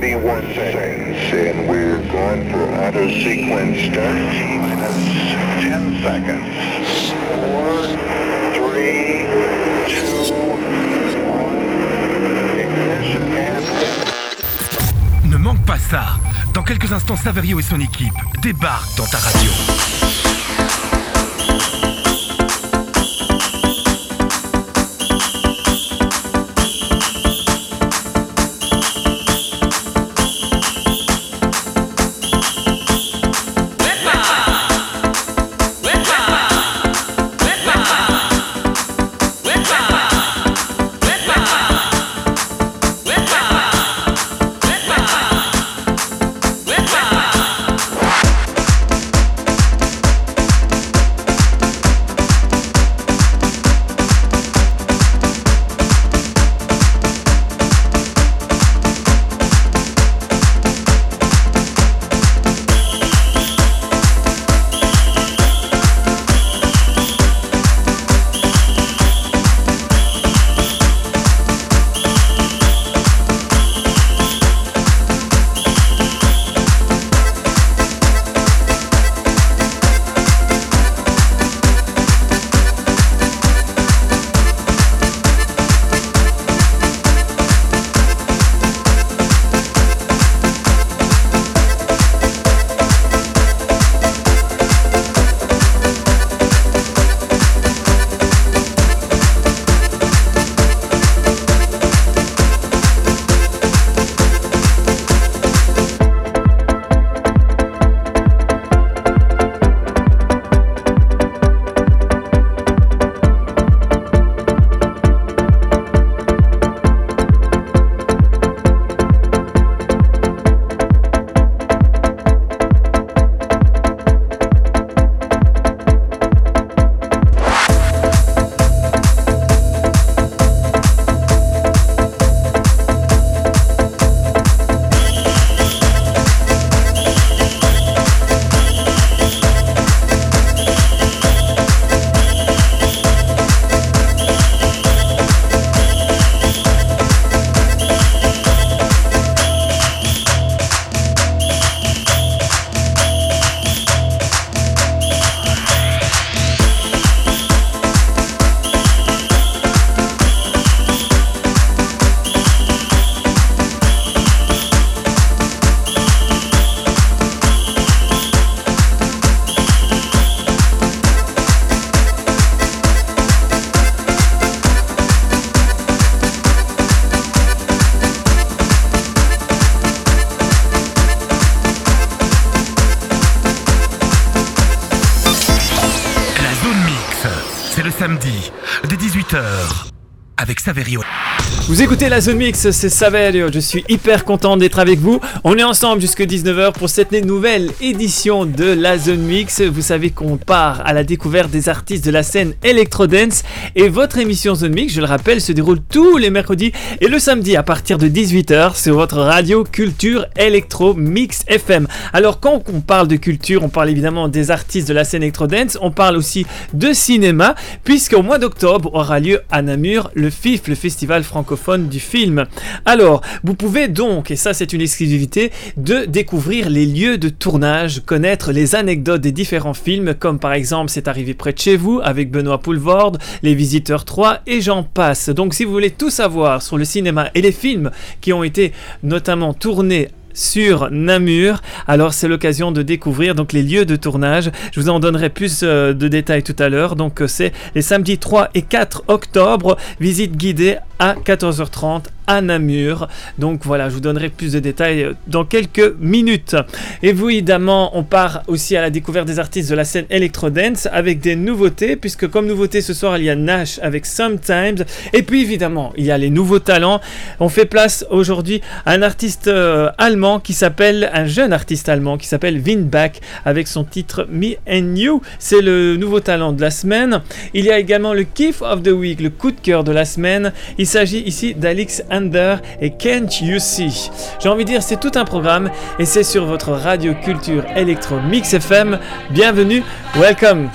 31 seconds, and we're going for auto sequence start. Minus 10 seconds. 4, 3, 2, 1. Ignition and... Ne manque pas ça. Dans quelques instants, Saverio et son équipe débarquent dans ta radio. Saverio. Vous écoutez la Zone Mix, c'est Saverio, je suis hyper content d'être avec vous. On est ensemble jusque 19h pour cette nouvelle édition de la Zone Mix. Vous savez qu'on part à la découverte des artistes de la scène Electro-Dance et votre émission Zone Mix, je le rappelle, se déroule tous les mercredis et le samedi à partir de 18h sur votre radio Culture Electro Mix FM. Alors quand on parle de culture, on parle évidemment des artistes de la scène Electro-Dance, on parle aussi de cinéma puisqu'au mois d'octobre aura lieu à Namur le FIF, le Festival francophone du film. Alors, vous pouvez donc, et ça c'est une exclusivité, de découvrir les lieux de tournage, connaître les anecdotes des différents films, comme par exemple C'est arrivé près de chez vous avec Benoît Poulvorde, Les Visiteurs 3 et j'en passe. Donc si vous voulez tout savoir sur le cinéma et les films qui ont été notamment tournés sur Namur. Alors c'est l'occasion de découvrir donc les lieux de tournage. Je vous en donnerai plus euh, de détails tout à l'heure. Donc euh, c'est les samedis 3 et 4 octobre. Visite guidée à 14h30 à Namur. Donc voilà, je vous donnerai plus de détails euh, dans quelques minutes. Et vous, évidemment, on part aussi à la découverte des artistes de la scène Electro-Dance avec des nouveautés, puisque comme nouveauté ce soir, il y a Nash avec Sometimes. Et puis évidemment, il y a les nouveaux talents. On fait place aujourd'hui à un artiste euh, allemand qui s'appelle, un jeune artiste allemand qui s'appelle Windback avec son titre Me and You. C'est le nouveau talent de la semaine. Il y a également le Kiff of the Week, le coup de cœur de la semaine. S'agit ici d'Alix Under et Can't You See. J'ai envie de dire, c'est tout un programme et c'est sur votre radio culture électro Mix FM. Bienvenue, welcome.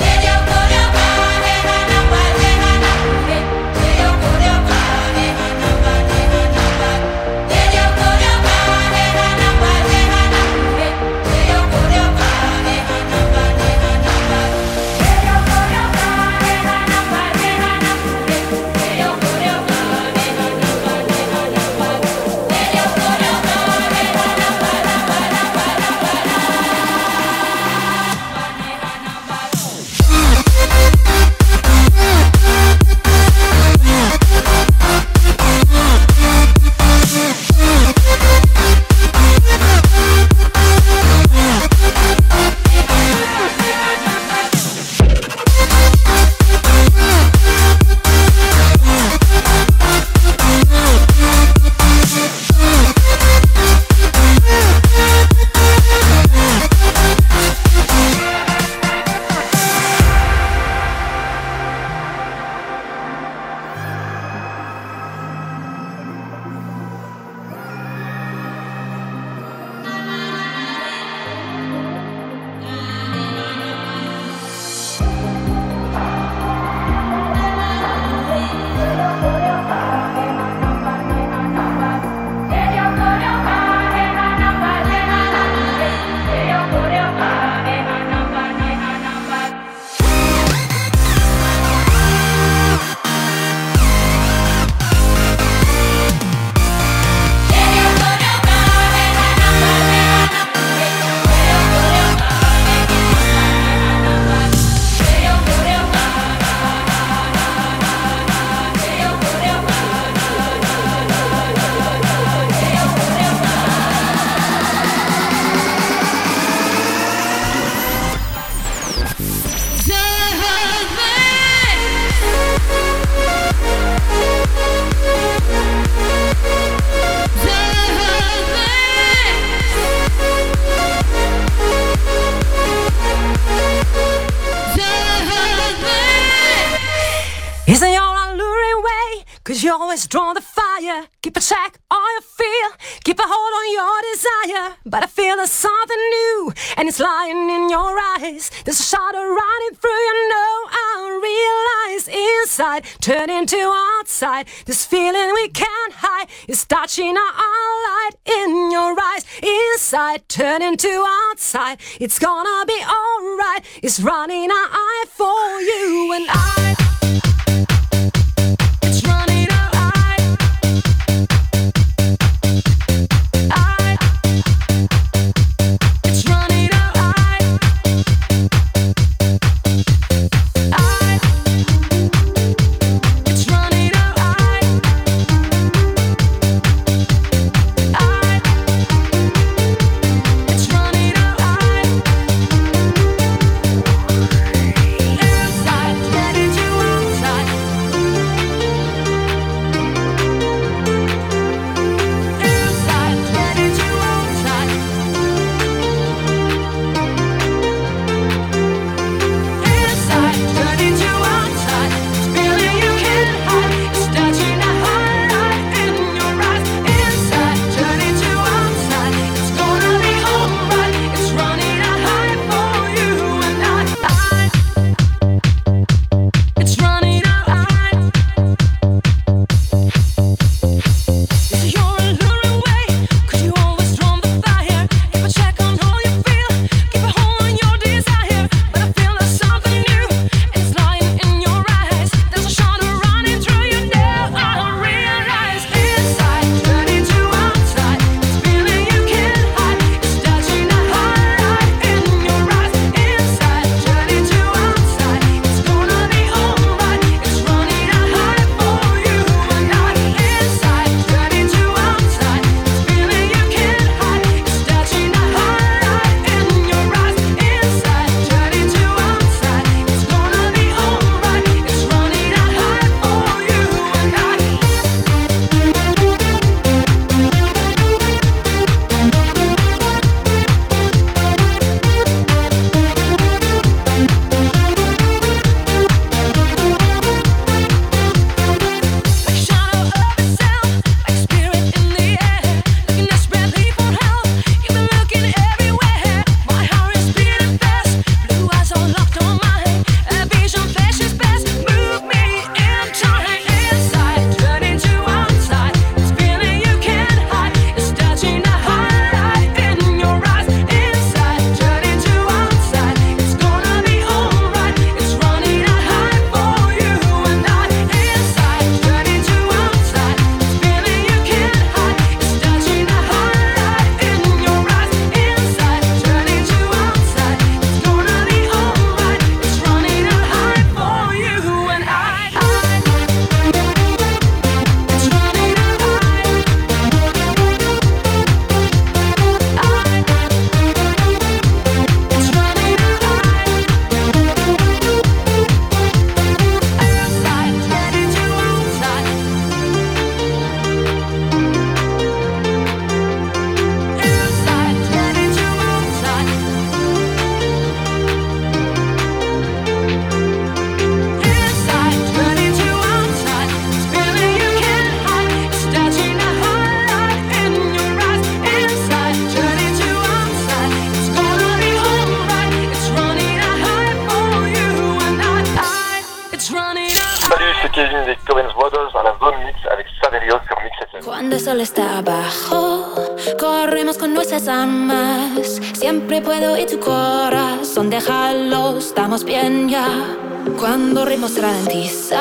right. This feeling we can't hide is touching our light in your eyes. Inside, turning to outside. It's gonna be alright. It's running our eye for you and I.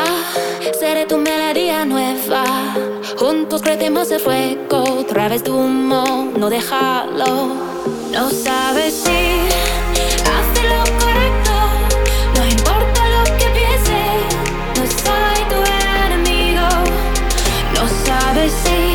Ah, seré tu melodía nueva. Juntos crecemos el fuego, través de humo, no déjalo. No sabes si hace lo correcto, no importa lo que piense, no soy tu enemigo. No sabes si.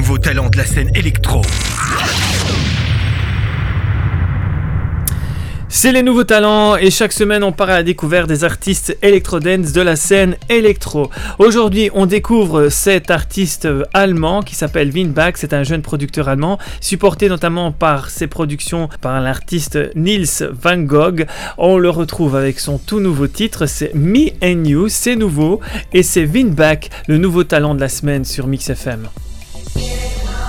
Nouveau talent de la scène électro. C'est les nouveaux talents et chaque semaine on part à la découverte des artistes électro-dance de la scène électro. Aujourd'hui on découvre cet artiste allemand qui s'appelle Winbach, c'est un jeune producteur allemand supporté notamment par ses productions par l'artiste Nils Van Gogh. On le retrouve avec son tout nouveau titre, c'est Me and You, c'est nouveau et c'est Winbach, le nouveau talent de la semaine sur Mix FM. Yeah.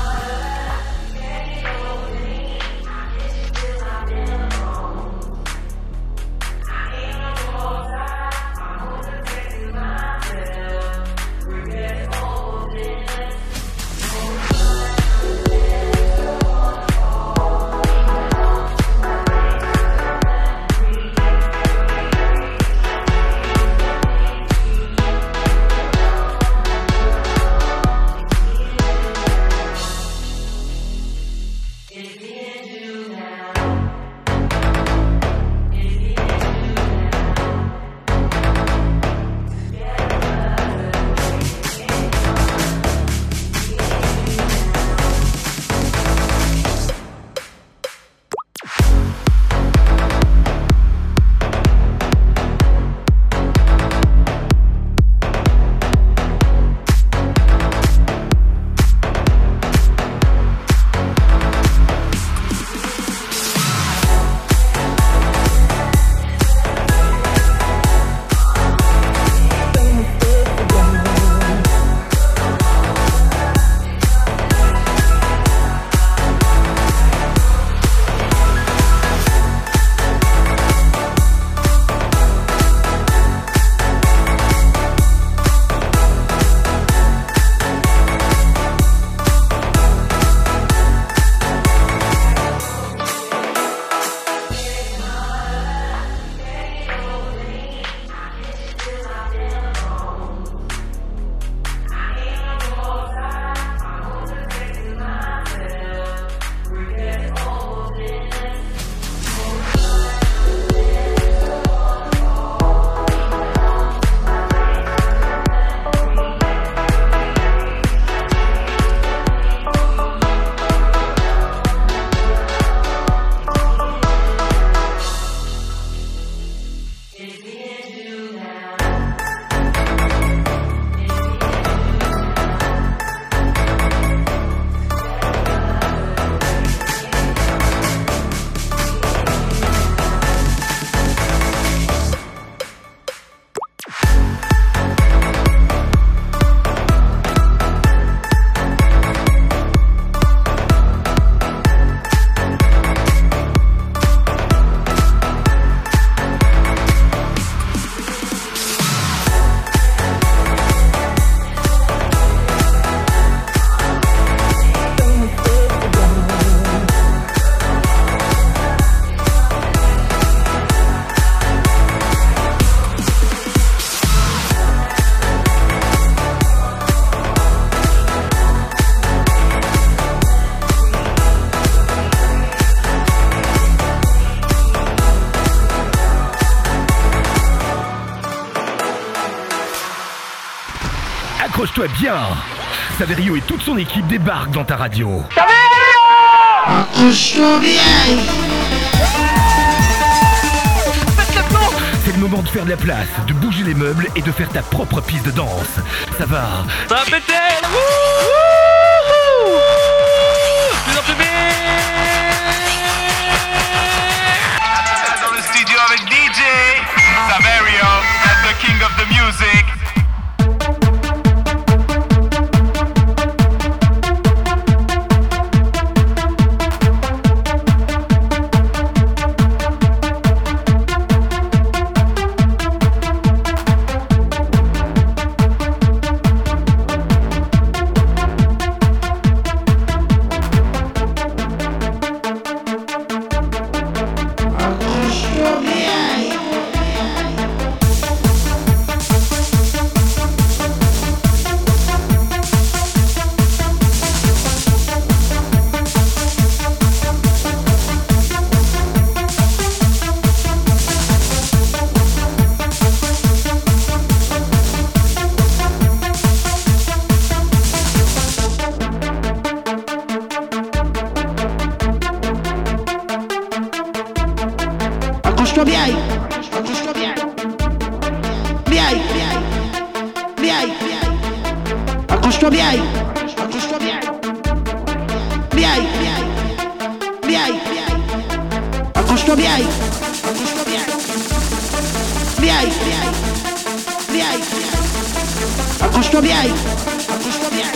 Accroche-toi bien. Saverio et toute son équipe débarquent dans ta radio. C'est le moment de faire de la place, de bouger les meubles et de faire ta propre piste de danse. Ça va. Ça va péter. Dans le studio avec DJ Saverio, that's the king of the music. Accroche-toi bien.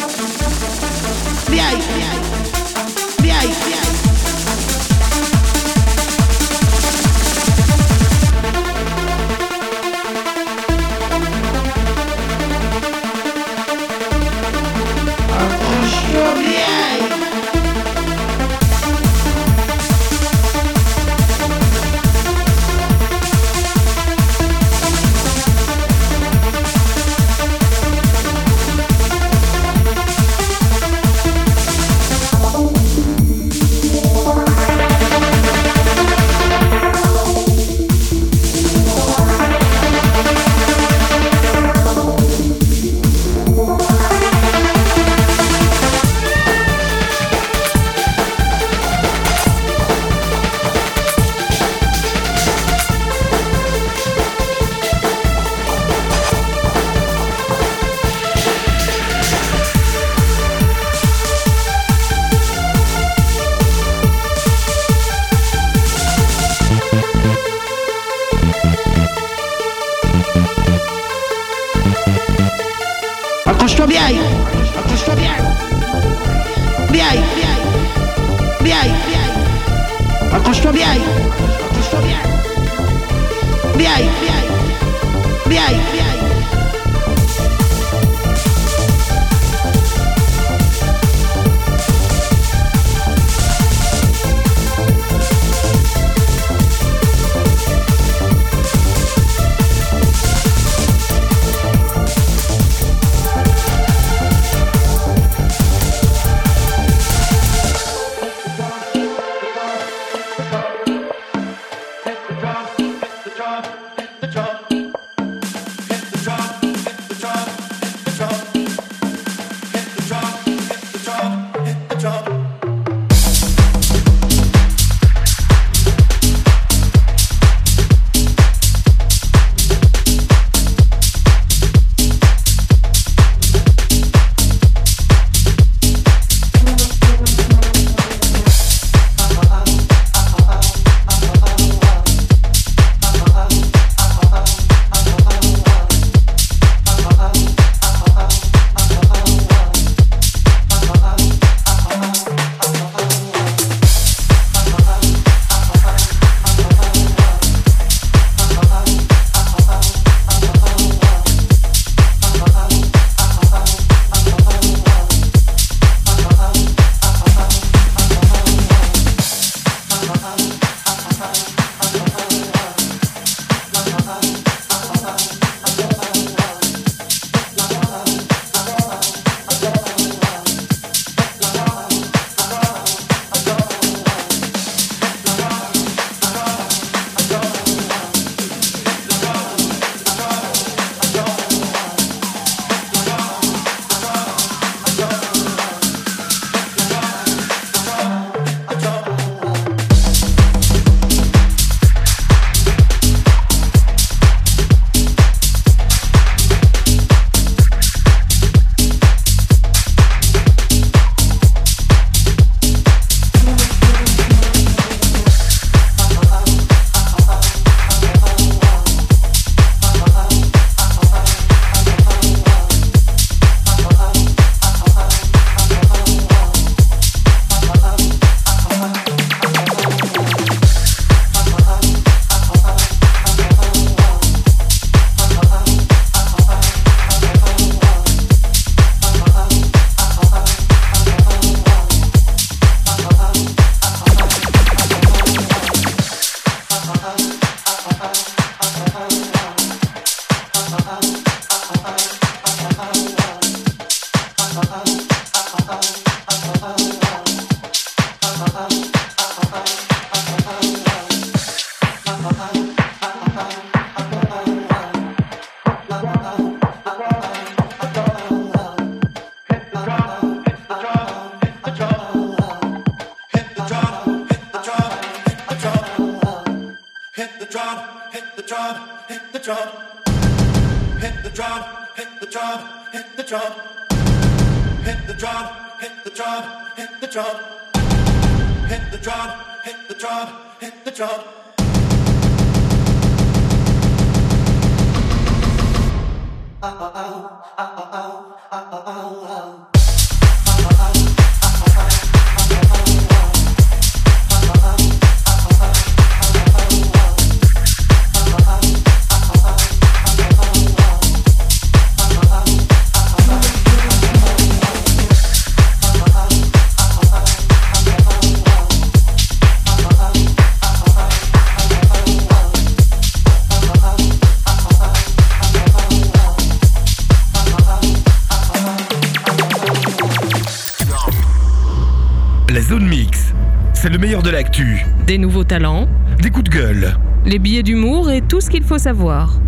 Des nouveaux talents, des coups de gueule, les billets d'humour et tout ce qu'il faut savoir.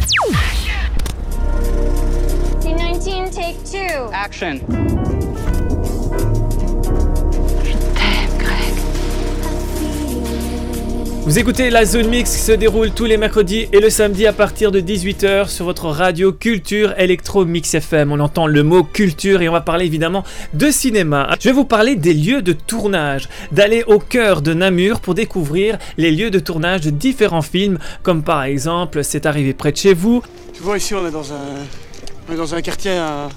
C19, take two. Action. Vous écoutez la Zone Mix qui se déroule tous les mercredis et le samedi à partir de 18h sur votre radio Culture Electro Mix FM. On entend le mot culture et on va parler évidemment de cinéma. Je vais vous parler des lieux de tournage, d'aller au cœur de Namur pour découvrir les lieux de tournage de différents films, comme par exemple C'est arrivé près de chez vous. Tu vois, ici, on est dans un, on est dans un quartier à,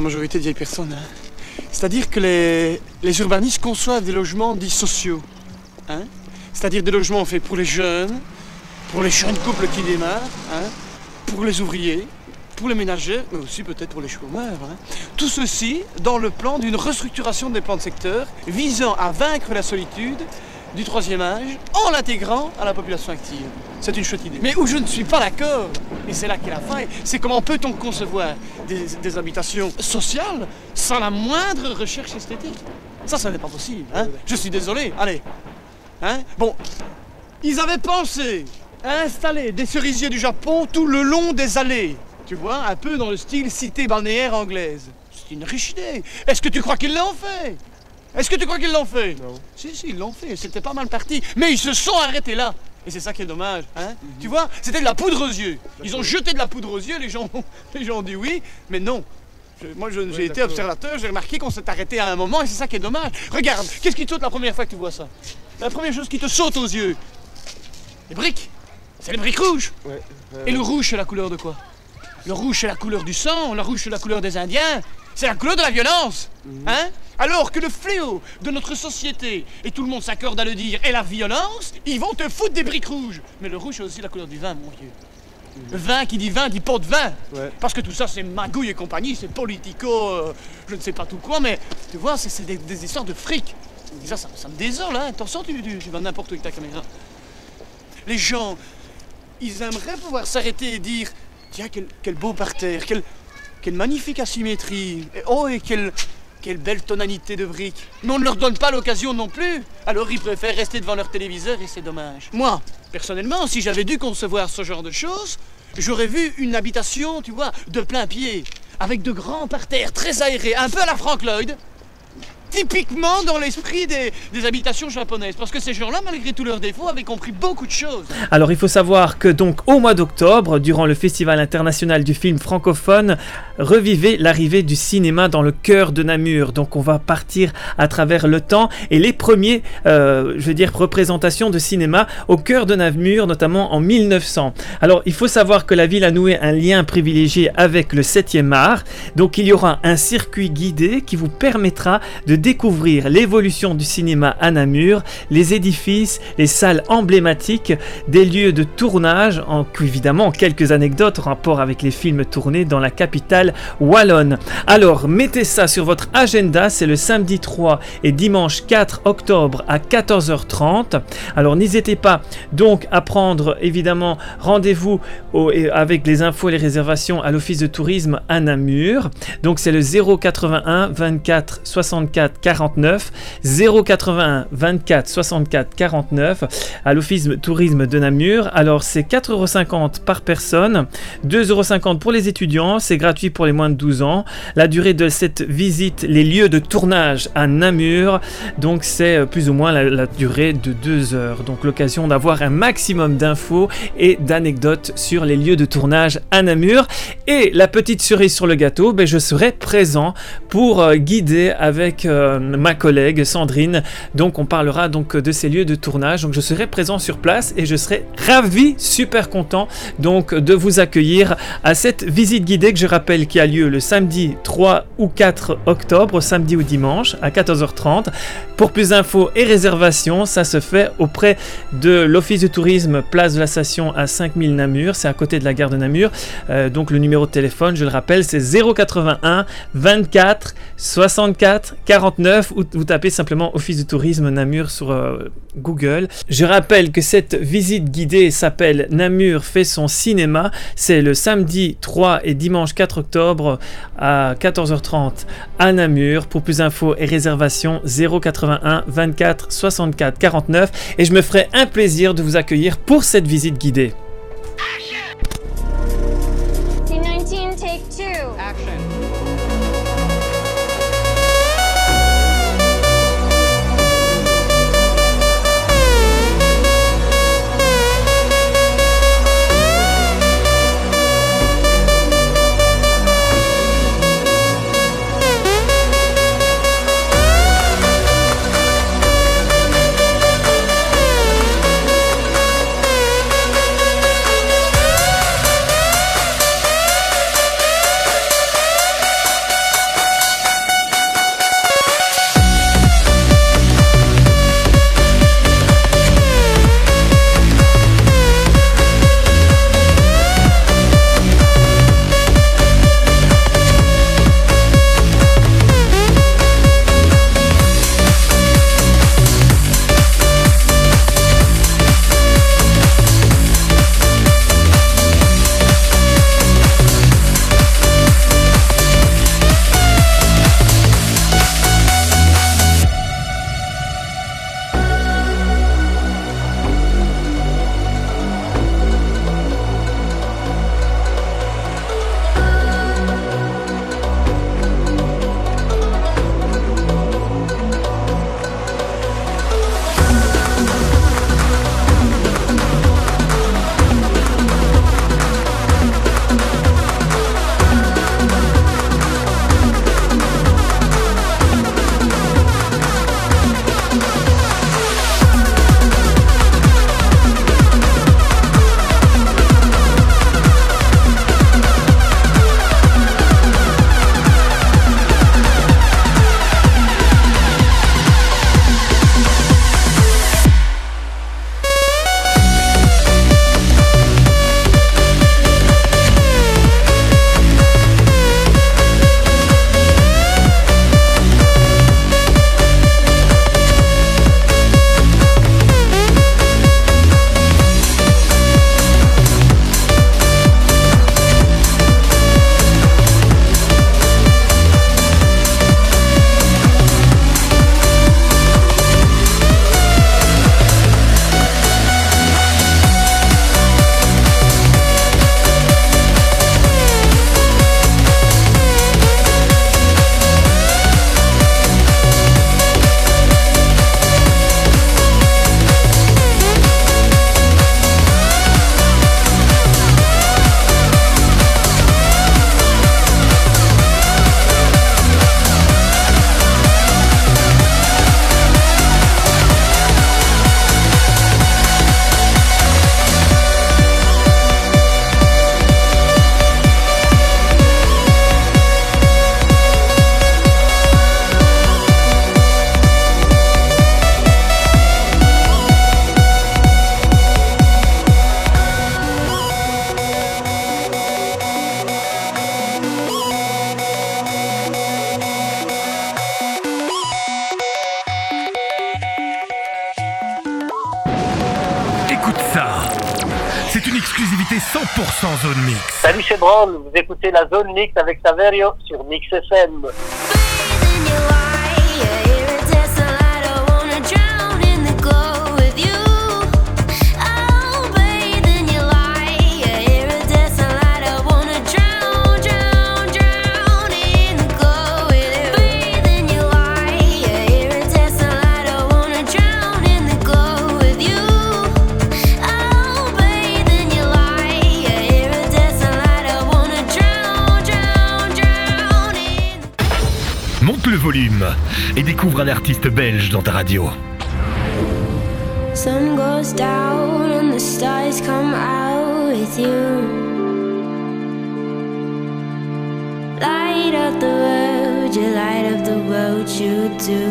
majorité de vieilles personnes. hein. C'est-à-dire que les, les urbanistes conçoivent des logements dits sociaux. hein. C'est-à-dire des logements faits pour les jeunes, pour les jeunes couples qui démarrent, hein, pour les ouvriers, pour les ménagers, mais aussi peut-être pour les chômeurs. hein. Tout ceci dans le plan d'une restructuration des plans de secteur visant à vaincre la solitude du troisième âge en l'intégrant à la population active. C'est une chouette idée. Mais où je ne suis pas d'accord, et c'est là qu'est la faille, c'est comment peut-on concevoir des, habitations sociales sans la moindre recherche esthétique? Ça, ça n'est pas possible. Hein je suis désolé. Allez. Hein? Bon, ils avaient pensé à installer des cerisiers du Japon tout le long des allées. Tu vois, un peu dans le style cité balnéaire anglaise. C'est une riche idée. Est-ce que tu crois qu'ils l'ont fait? Est-ce que tu crois qu'ils l'ont fait? Non. Si, si, ils l'ont fait. C'était pas mal parti. Mais ils se sont arrêtés là. Et c'est ça qui est dommage. Hein? Tu vois, c'était de la poudre aux yeux. Ils ont jeté de la poudre aux yeux, les gens, les gens ont dit oui, mais non. Je- moi, j'ai été observateur, j'ai remarqué qu'on s'est arrêté à un moment et c'est ça qui est dommage. Regarde, qu'est-ce qui te saute la première fois que tu vois ça? La première chose qui te saute aux yeux Les briques. C'est les briques rouges. Et le rouge, c'est la couleur de quoi? Le rouge, c'est la couleur du sang, le rouge, c'est la couleur des Indiens. C'est la couleur de la violence. Hein? Alors que le fléau de notre société, et tout le monde s'accorde à le dire, est la violence, ils vont te foutre des briques rouges. Mais le rouge, c'est aussi la couleur du vin, mon vieux. Vin qui dit vin dit pot de vin. Parce que tout ça, c'est magouille et compagnie, c'est politico, euh, je ne sais pas tout quoi, mais tu vois, c'est des, des histoires de fric. Et ça, ça, me désole, hein. Attention, tu, tu, tu vas n'importe où avec ta caméra. Les gens, ils aimeraient pouvoir s'arrêter et dire Tiens, quel, quel beau parterre, quelle, quelle magnifique asymétrie, et, oh, et quelle, quelle belle tonalité de briques. Mais on ne leur donne pas l'occasion non plus. Alors ils préfèrent rester devant leur téléviseur et c'est dommage. Moi, personnellement, si j'avais dû concevoir ce genre de choses, j'aurais vu une habitation, tu vois, de plein pied, avec de grands parterres très aérés, un peu à la Frank Lloyd. Typiquement dans l'esprit des, des habitations japonaises. Parce que ces gens-là, malgré tous leurs défauts, avaient compris beaucoup de choses. Alors il faut savoir que donc au mois d'octobre, durant le Festival international du film francophone, revivez l'arrivée du cinéma dans le cœur de Namur. Donc on va partir à travers le temps et les premiers, euh, je veux dire, représentations de cinéma au cœur de Namur, notamment en 1900. Alors il faut savoir que la ville a noué un lien privilégié avec le 7e art. Donc il y aura un circuit guidé qui vous permettra de découvrir l'évolution du cinéma à Namur, les édifices, les salles emblématiques, des lieux de tournage, en, évidemment quelques anecdotes en rapport avec les films tournés dans la capitale wallonne. Alors mettez ça sur votre agenda, c'est le samedi 3 et dimanche 4 octobre à 14h30. Alors n'hésitez pas donc à prendre évidemment rendez-vous avec les infos et les réservations à l'office de tourisme à Namur. Donc c'est le 081 24 64 49, 081 24 64 49 à l'Office Tourisme de Namur. Alors c'est 4,50€ par personne, 2,50€ pour les étudiants, c'est gratuit pour les moins de 12 ans. La durée de cette visite, les lieux de tournage à Namur, donc c'est euh, plus ou moins la, durée de 2 heures. Donc l'occasion d'avoir un maximum d'infos et d'anecdotes sur les lieux de tournage à Namur. Et la petite cerise sur le gâteau, ben, je serai présent pour euh, guider avec euh, ma collègue Sandrine. Donc on parlera donc de ces lieux de tournage. Donc je serai présent sur place et je serai ravi, super content donc de vous accueillir à cette visite guidée que je rappelle qui a lieu le samedi 3 ou 4 octobre, samedi ou dimanche à 14h30. Pour plus d'infos et réservations, ça se fait auprès de l'Office de tourisme Place de la Station à 5000 Namur. C'est à côté de la gare de Namur. Euh, donc le numéro de téléphone, je le rappelle, c'est 081 24 64 49 ou vous tapez simplement Office de tourisme Namur sur euh, Google. Je rappelle que cette visite guidée s'appelle Namur fait son cinéma. C'est le samedi 3 et dimanche 4 octobre à 14h30 à Namur. Pour plus d'infos et réservations, 081 24 64 49. Et je me ferai un plaisir de vous accueillir pour cette visite guidée. La zone mix avec Saverio sur Mix FM. artiste belge dans ta radio. Sun goes down and the stars come out with you. Light up the world, you light up the world, you do.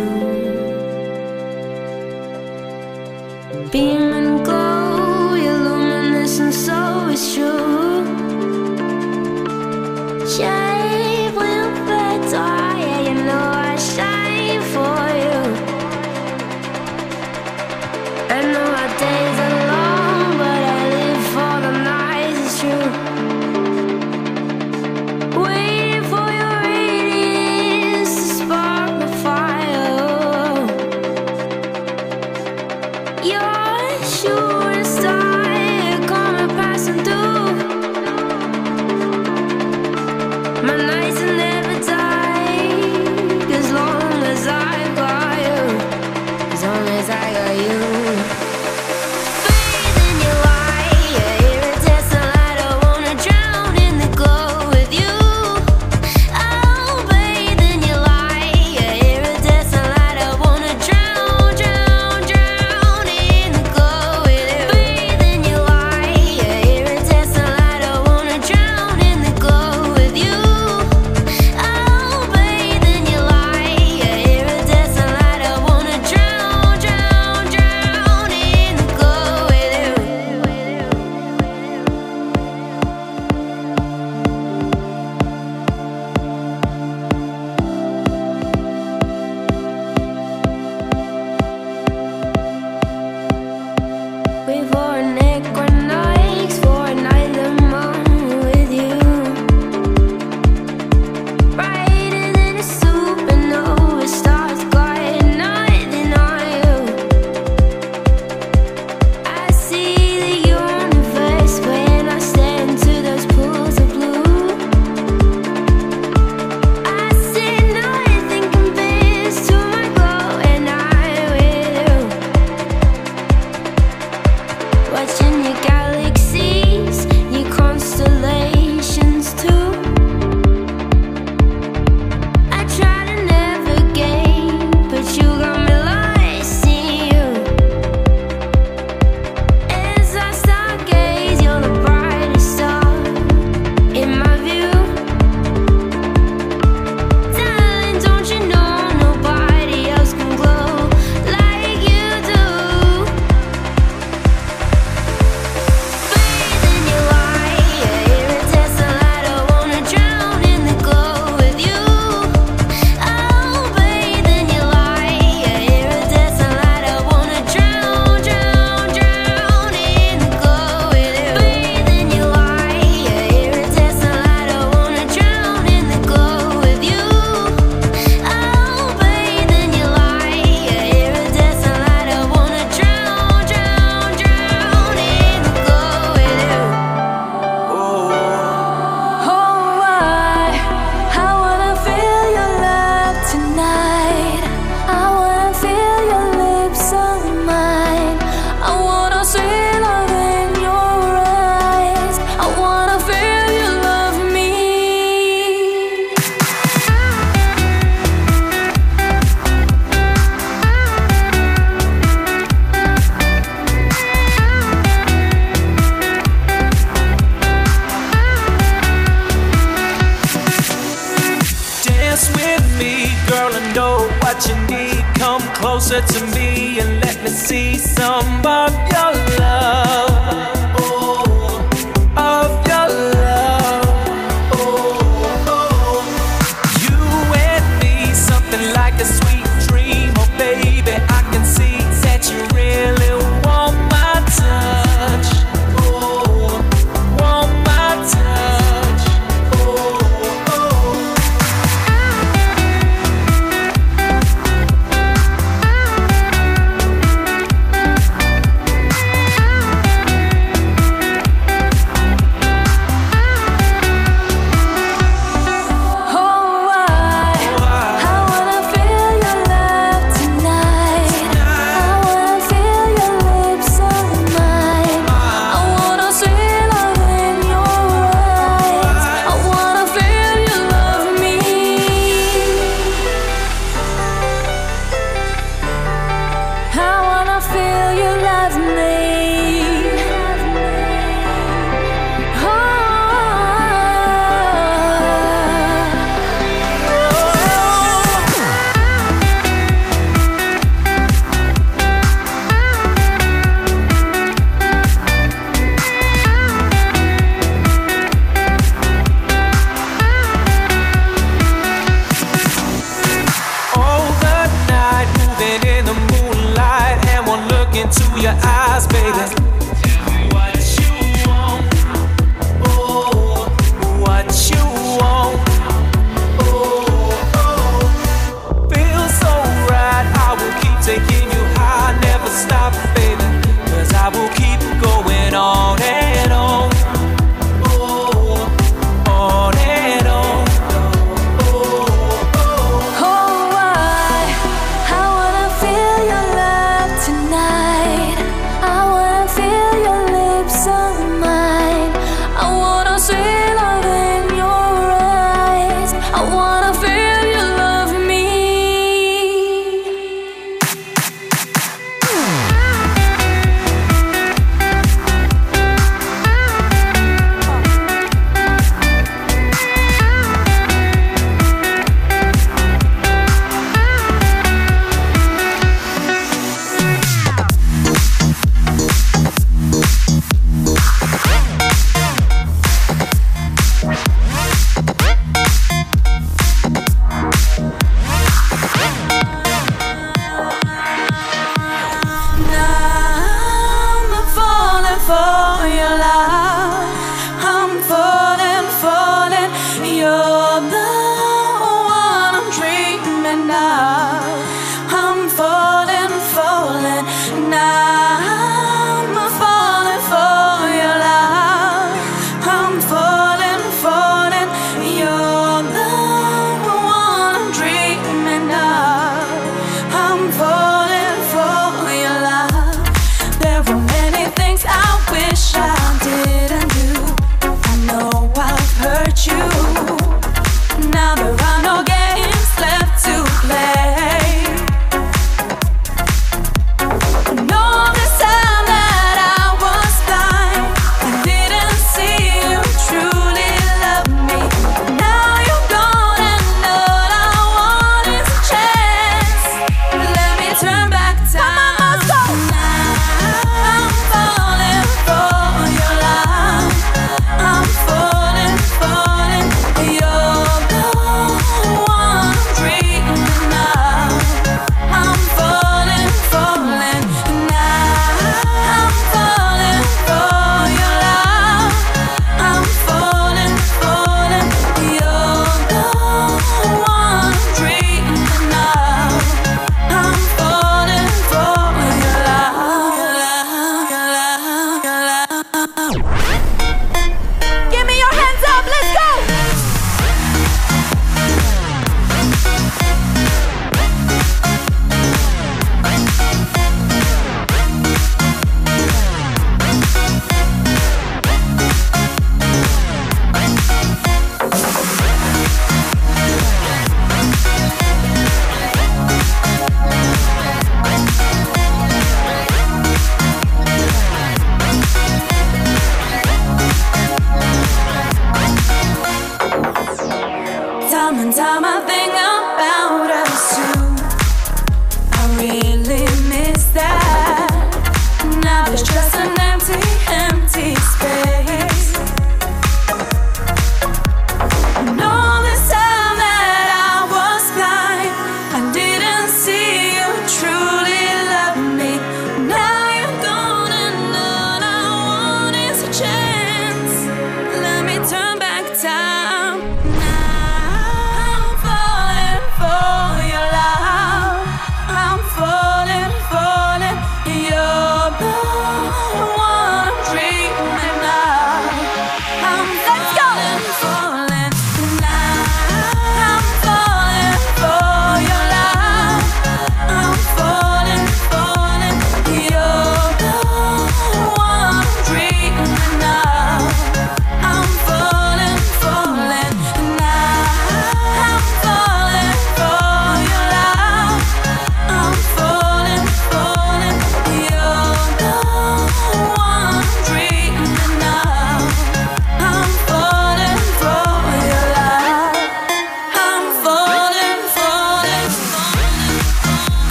Beam and glow, you're luminous and so is true.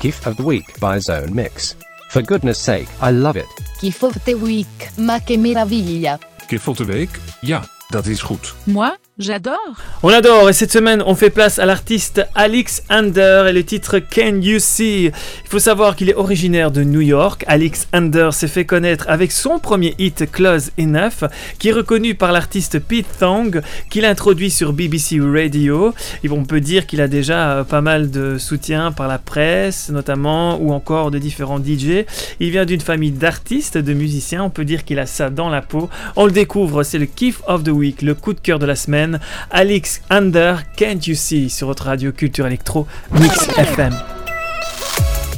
GIF of the Week by Zone Mix. For goodness sake, I love it. Kiff of the Week, ma che meraviglia. Kif van de week? Ja, dat is goed. Moi, j'adore. On adore et cette semaine on fait place à l'artiste Alex Ander et le titre Can You See? Il faut savoir qu'il est originaire de New York. Alex Ander s'est fait connaître avec son premier hit Close Enough qui est reconnu par l'artiste Pete Thong qu'il introduit sur BBC Radio. On peut dire qu'il a déjà euh, pas mal de soutien par la presse notamment ou encore de différents DJ. Il vient d'une famille d'artistes, de musiciens. On peut dire qu'il a ça dans la peau. On le découvre, c'est le Kiff of the Week, le coup de cœur de la semaine. Alex Under, Can't You See sur votre radio Culture Electro Mix FM.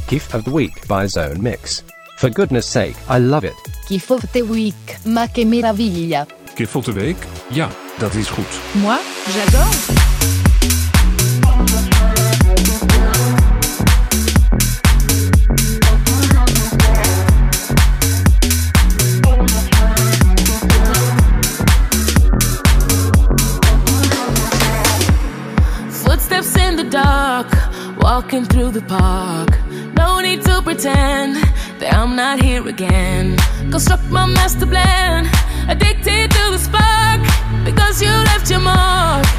GIF of the Week by Zone Mix. For goodness sake, I love it. Kiff of the Week, ma che meraviglia. Kif van de week? Ja, dat is goed. Moi, j'adore. Walking through the park. No need to pretend that I'm not here again. Construct my master plan, addicted to the spark. Because you left your mark.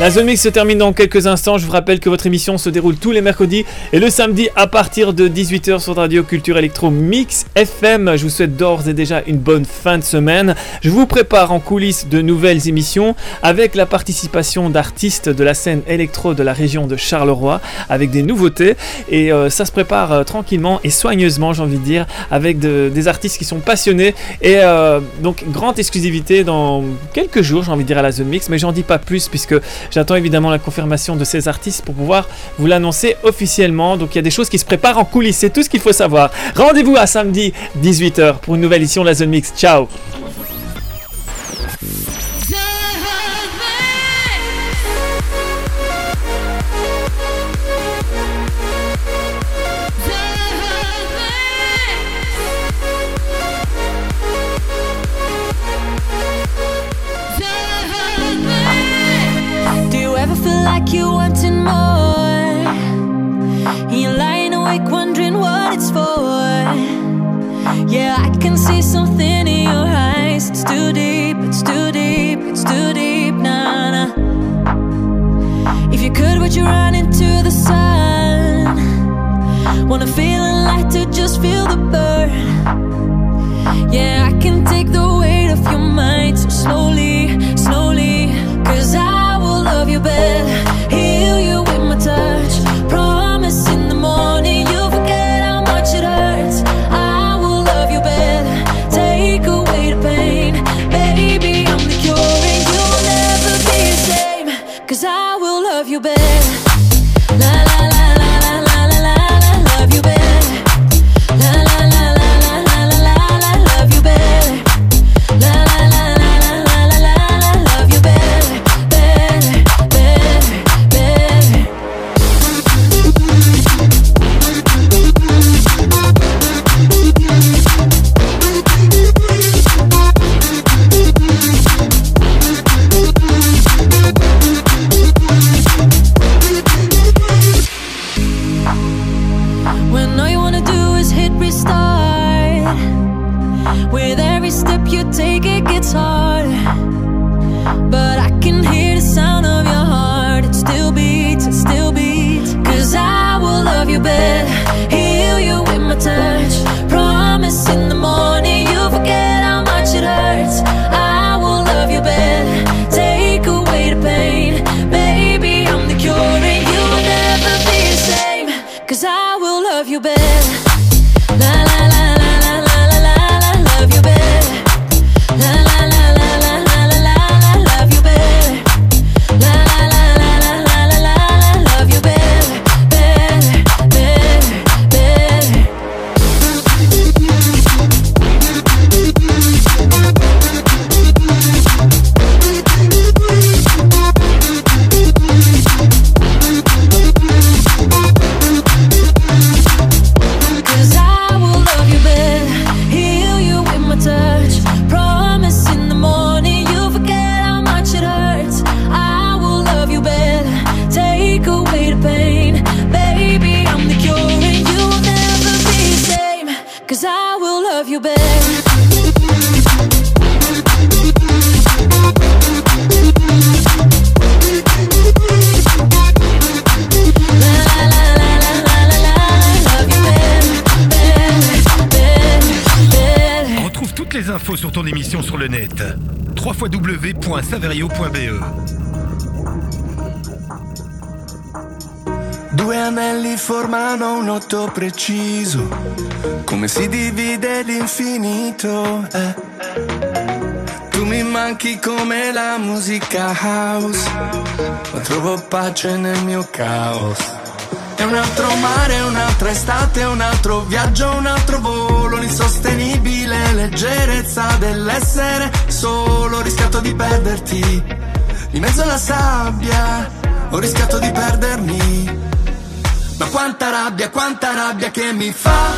La Zone Mix se termine dans quelques instants. Je vous rappelle que votre émission se déroule tous les mercredis et le samedi à partir de 18h sur Radio Culture Electro Mix FM. Je vous souhaite d'ores et déjà une bonne fin de semaine. Je vous prépare en coulisses de nouvelles émissions avec la participation d'artistes de la scène électro de la région de Charleroi avec des nouveautés. Et euh, ça se prépare euh, tranquillement et soigneusement, j'ai envie de dire, avec de- des artistes qui sont passionnés. Et euh, donc, grande exclusivité dans quelques jours, j'ai envie de dire, à la Zone Mix. Mais j'en dis pas plus puisque j'attends évidemment la confirmation de ces artistes pour pouvoir vous l'annoncer officiellement. Donc, il y a des choses qui se préparent en coulisses. C'est tout ce qu'il faut savoir. Rendez-vous à samedi 18h pour une nouvelle édition de la Zone Mix. Ciao! Can see something in your eyes. It's too deep, it's too deep, it's too deep, nah, nah. If you could, would you run into the sun? Wanna feel a light to just feel the burn. Yeah, I can take the weight of your mind so slowly, slowly. Cause I will love you better, ton émission sur le net. www.saverio.be Due anelli formano un otto preciso, come si divide l'infinito. eh? Tu mi manchi come la musica house, ma trovo pace nel mio caos. Un altro mare, un'altra estate, un altro viaggio, un altro volo, l'insostenibile leggerezza dell'essere solo. Ho rischiato di perderti in mezzo alla sabbia, ho rischiato di perdermi. Ma quanta rabbia, quanta rabbia che mi fa,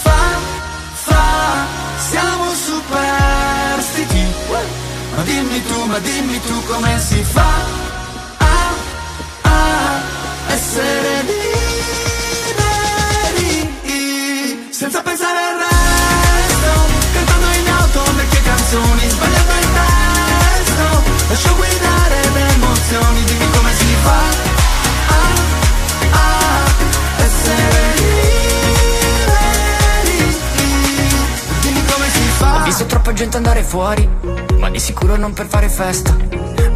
fa, fa, siamo superstiti. Ma dimmi tu, ma dimmi tu come si fa a, a essere liberi senza pensare al resto, cantando in auto vecchie canzoni, sbagliando il testo, lascio guidare le emozioni, dimmi come si fa a, a essere liberi, dimmi come si fa. Ho visto troppa gente andare fuori, ma di sicuro non per fare festa.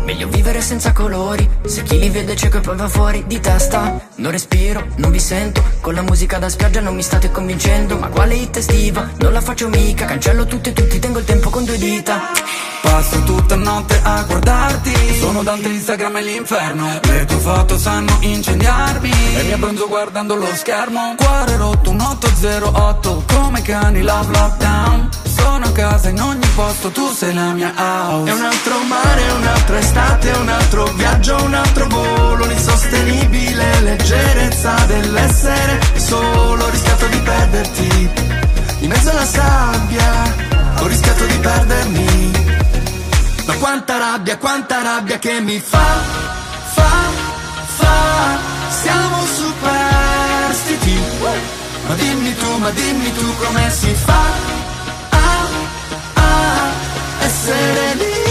Meglio vivere senza colori, se chi li vede cieco e poi va fuori di testa. Non respiro, non vi sento, con la musica da spiaggia non mi state convincendo. Ma quale hit estiva? Non la faccio mica, cancello tutto e tutti, tengo il tempo con due dita. Passo tutta notte a guardarti Sono Dante Instagram e l'inferno Le tue foto sanno incendiarmi E mi abbronzo guardando lo schermo Cuore rotto un 808 Come cani love lockdown Sono a casa in ogni posto Tu sei la mia house È un altro mare, un'altra estate, un altro viaggio, un altro volo, l'insostenibile leggerezza dell'essere solo, ho rischiato di perderti in mezzo alla sabbia, ho rischiato di perdermi. Ma quanta rabbia, quanta rabbia che mi fa, fa, fa, siamo superstiti. Ma dimmi tu, ma dimmi tu come si fa a, a essere liberi.